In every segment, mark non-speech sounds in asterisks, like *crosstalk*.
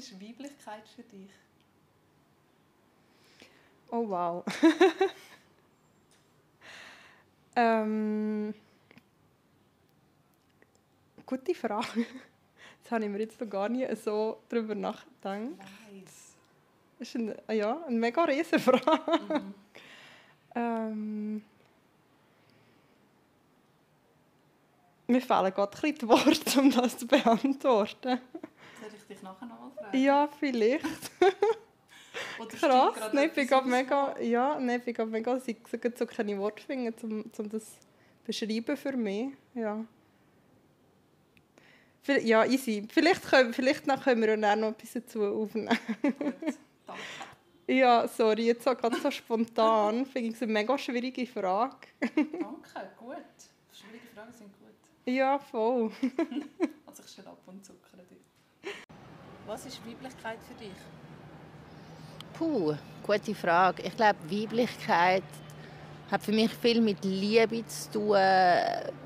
ist Weiblichkeit für dich? Oh wow. *laughs* ähm, gute Frage. Das habe ich mir jetzt noch gar nicht so darüber nachgedacht. Weiss. Das ist eine, ja, eine mega riesige Frage. Mhm. *laughs* Ähm, mir fehlen gerade ein bisschen die Worte, um das zu beantworten. Soll ich dich nachher nochmal fragen? Ja, vielleicht. Krass. Nein, ich bin gerade mega, ja, nein, ich bin mega, ich kann so keine Worte finden, um, um das zu beschreiben für mich. Ja. Ja, easy. Vielleicht können, vielleicht können wir dann noch etwas dazu aufnehmen. Gut, danke. Ja, sorry, jetzt so gerade so spontan. *laughs* Finde ich es eine mega schwierige Frage. Danke, gut. Schwierige Fragen sind gut. Ja, voll. *laughs* Also ich schon ab und zuckern dich. Was ist Weiblichkeit für dich? Puh, gute Frage. Ich glaube, Weiblichkeit hat für mich viel mit Liebe zu tun,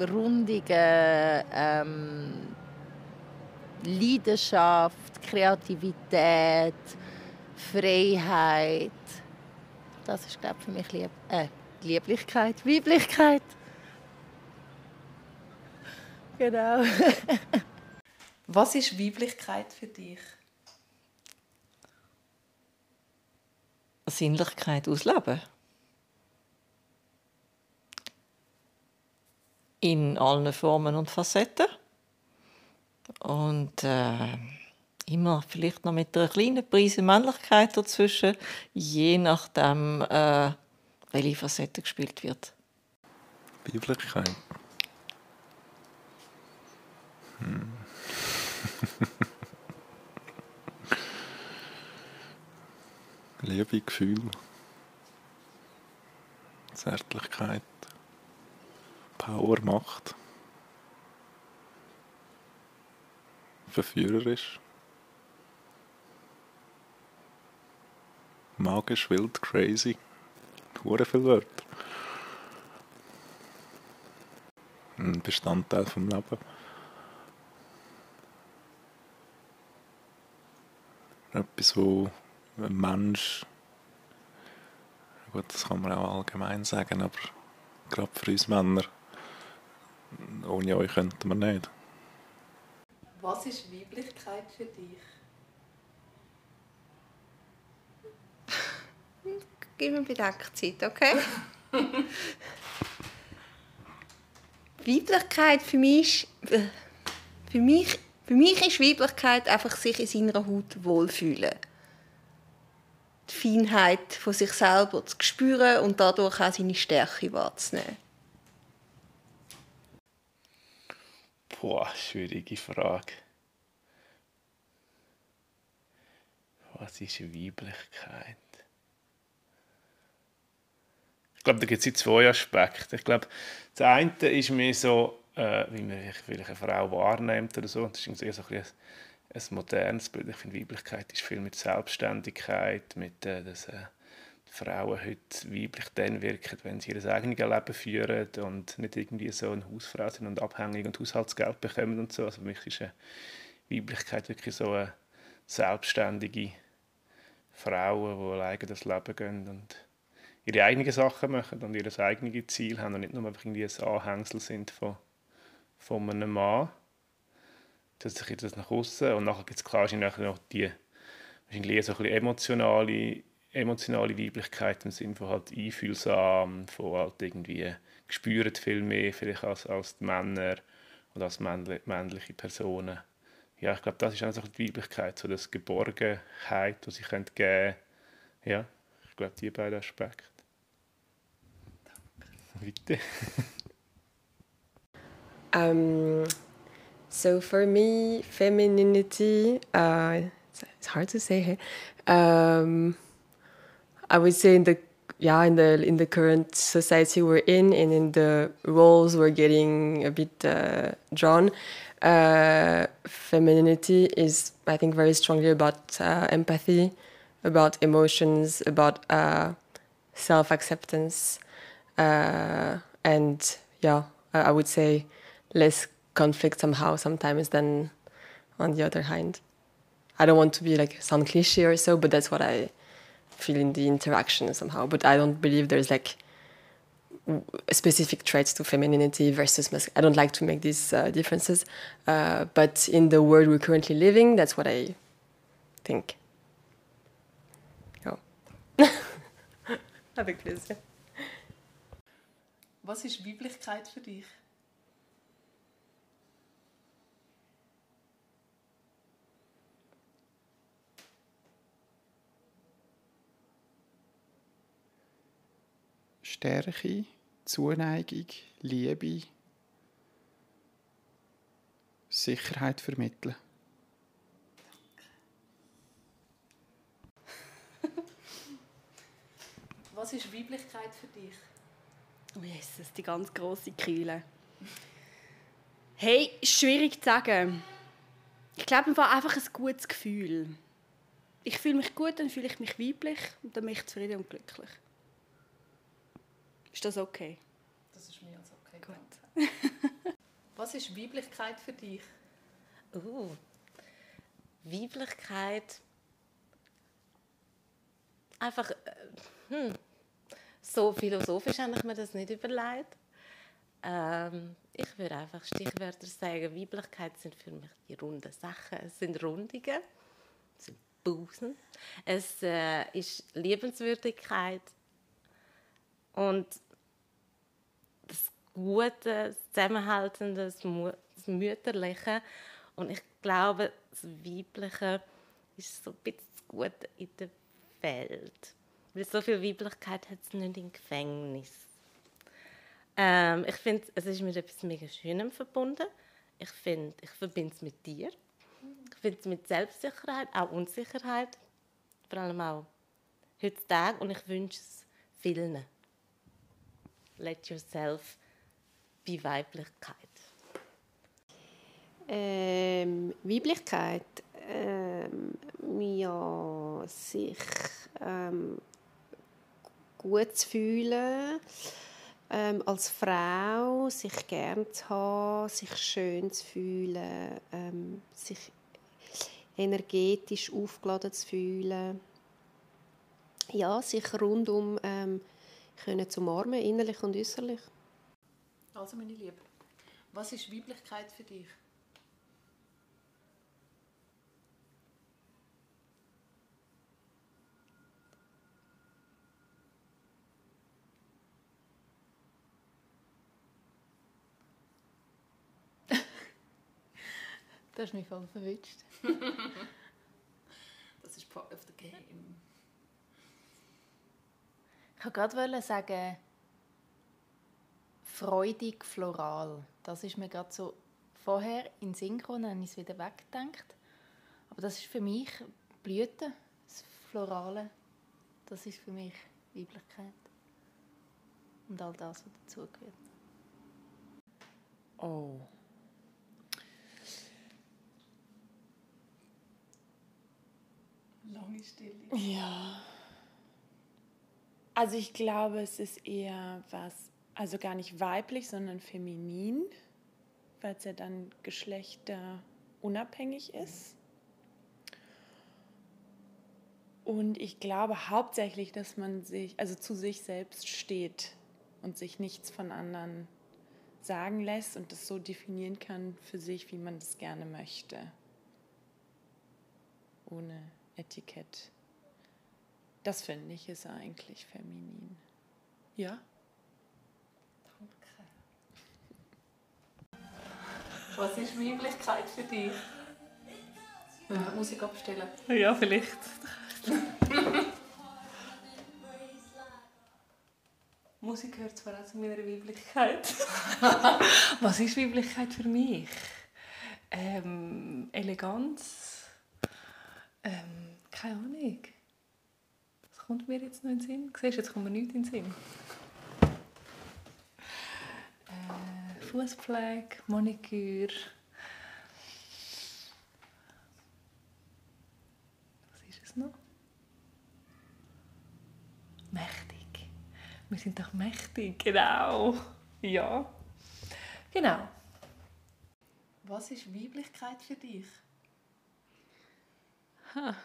Rundungen, ähm, Leidenschaft, Kreativität, Freiheit. Das ist, glaube ich, für mich Lieb äh, Lieblichkeit, Weiblichkeit. Genau. *laughs* Was ist Weiblichkeit für dich? Sinnlichkeit ausleben. In allen Formen und Facetten. Und äh, immer vielleicht noch mit einer kleinen Prise Männlichkeit dazwischen, je nachdem, äh, welche Facette gespielt wird. Weiblichkeit. Liebe, Gefühl, Zärtlichkeit, Power, Macht, verführerisch, magisch, wild, crazy, hure viele Wörter. Ein Bestandteil vom Leben. Etwas, wo Mensch, gut, das kann man auch allgemein sagen, aber gerade für uns Männer, ohne euch könnten wir nicht. Was ist Weiblichkeit für dich? *laughs* Gib mir Bedenkzeit, okay? *laughs* Weiblichkeit für mich, ist- äh, für mich, für mich ist Weiblichkeit einfach sich in seiner Haut wohlfühlen. Feinheit von sich selber zu spüren und dadurch auch seine Stärke wahrzunehmen. Boah, schwierige Frage. Was ist Weiblichkeit? Ich glaube, da gibt es zwei Aspekte. Ich glaube, das eine ist mehr so, äh, wie man vielleicht eine Frau wahrnimmt oder so. Das ist irgendwie so ein, bisschen ein, modernes Bild. Ich finde, Weiblichkeit ist viel mit Selbstständigkeit, mit, äh, dass äh, Frauen heute weiblich dann wirken, wenn sie ihr eigenes Leben führen und nicht irgendwie so eine Hausfrau sind und abhängig und Haushaltsgeld bekommen und so. Also für mich ist eine Weiblichkeit wirklich so eine selbstständige Frauen, die alleine das Leben gehen und ihre eigenen Sachen machen und ihr eigenes Ziel haben und nicht nur einfach irgendwie ein Anhängsel sind von, von einem Mann. Das ist das nach außen und nachher gibt es klar noch die wahrscheinlich eher so ein bisschen emotionale, emotionale Weiblichkeit im Sinne von halt einfühlsam, von halt irgendwie gespürt viel mehr vielleicht als, als die Männer oder als männli männliche Personen. Ja, ich glaube, das ist einfach die Weiblichkeit, so das Geborgenheit, die können geben Ja, ich glaube, die beiden Aspekte. Bitte. Um, so for me, femininity, uh, it's, hard to say here. Um, I would say in the yeah in the in the current society we're in and in the roles we're getting a bit uh, drawn, uh, femininity is I think very strongly about uh, empathy, about emotions, about uh, self acceptance, uh, and yeah, I would say less conflict somehow sometimes than on the other hand I don't want to be like sound cliche or so, but that's what I feel in the interaction somehow. But I don't believe there's like specific traits to femininity versus mas- I don't like to make these uh, differences. Uh, but in the world we're currently living, that's what I think. Oh. *laughs* Avec plaisir. Was ist Weiblichkeit für dich? Stärke, Zuneigung, Liebe, Sicherheit vermitteln. Was ist Weiblichkeit für dich? Oh Jesus, die ganz grosse Keule. Hey, schwierig zu sagen. Ich glaube, war einfach ein gutes Gefühl. Ich fühle mich gut, dann fühle ich mich weiblich und dann bin ich zufrieden und glücklich. Ist das okay? Das ist mehr als okay. Gut. *laughs* Was ist Weiblichkeit für dich? Uh, Weiblichkeit. Einfach, äh, hm, so philosophisch habe ich mir das nicht überlegt. Ähm, ich würde einfach Stichwörter sagen. Weiblichkeit sind für mich die runden Sachen. Es sind Rundungen, es sind Busen. Es äh, ist Liebenswürdigkeit und das Gute, das Zusammenhaltende, das, Mütterliche. Und ich glaube, das Weibliche ist so ein bisschen das Gute in der Welt. Weil so viel Weiblichkeit hat es nicht im Gefängnis. Ähm, ich finde, es ist mit etwas mega Schönem verbunden. Ich finde, ich verbinde es mit dir. Ich finde es mit Selbstsicherheit, auch Unsicherheit. Vor allem auch heutzutage. Und ich wünsche es vielen. Let yourself be Weiblichkeit. Ähm, Weiblichkeit. Ähm, ja, sich ähm, gut zu fühlen ähm, als Frau, sich gern zu haben, sich schön zu fühlen, ähm, sich energetisch aufgeladen zu fühlen. Ja, sich rundum ähm, können zu umarmen, innerlich und äußerlich. Also, meine Liebe, was ist Weiblichkeit für dich? *laughs* Du hast mich voll verwünscht. *laughs* Das ist part of the game. Ich wollte gerade sagen, freudig floral. Das ist mir gerade so vorher in Synchron, dann habe ich es wieder weggedacht. Aber das ist für mich Blüten, das Florale. Das ist für mich Weiblichkeit. Und all das, was dazugehört. Oh. Lange Stille. Ja. Also ich glaube, es ist eher was, also gar nicht weiblich, sondern feminin, weil es ja dann geschlechterunabhängig ist. Und ich glaube hauptsächlich, dass man sich, also zu sich selbst steht und sich nichts von anderen sagen lässt und das so definieren kann für sich, wie man das gerne möchte. Ohne Etikett. Das finde ich ist eigentlich feminin. Ja? Was ist Weiblichkeit für dich? Die Musik abstellen. Ja, vielleicht. *laughs* Musik gehört zwar auch zu meiner Weiblichkeit. *laughs* Was ist Weiblichkeit für mich? Ähm, Eleganz? Ähm, keine Ahnung. Kommt mir jetzt noch in den Sinn? Siehst jetzt kommt mir nichts in den Sinn. Äh, Fußpflege, Maniküre. Was ist es noch? Mächtig. Wir sind doch mächtig, genau. Ja. Genau. Was ist Weiblichkeit für dich? Ha.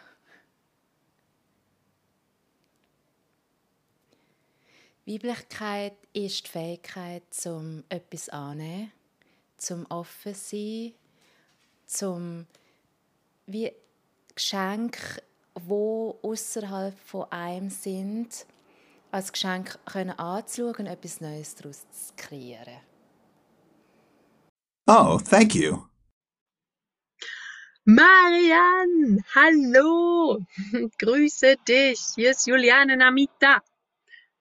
Weiblichkeit ist die Fähigkeit, zum etwas annehmen, zum offen sein, zum wie Geschenk, wo außerhalb von einem sind, als Geschenk können anzuschauen und etwas Neues daraus zu kreieren. Oh, thank you. Marianne, hallo, *laughs* grüße dich. Hier ist Juliane Namita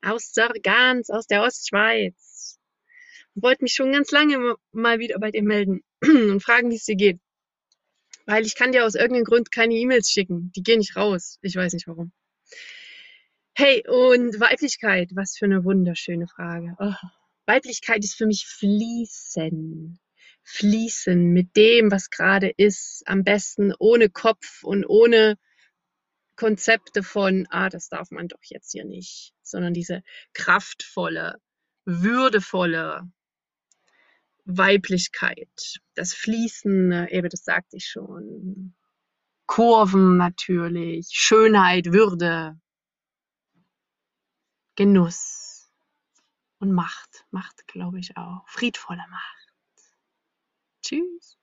aus Sargans, aus der Ostschweiz. Ich wollte mich schon ganz lange mal wieder bei dir melden *clears throat* und fragen, wie es dir geht. Weil ich kann dir aus irgendeinem Grund keine E-Mails schicken. Die gehen nicht raus. Ich weiß nicht warum. Hey, und Weiblichkeit, was für eine wunderschöne Frage. Oh, Weiblichkeit ist für mich fließen. Fließen mit dem, was gerade ist. Am besten ohne Kopf und ohne Konzepte von, ah, das darf man doch jetzt hier nicht, sondern diese kraftvolle, würdevolle Weiblichkeit, das Fließen, eben das sagte ich schon, Kurven natürlich, Schönheit, Würde, Genuss und Macht, Macht glaube ich auch, friedvolle Macht. Tschüss.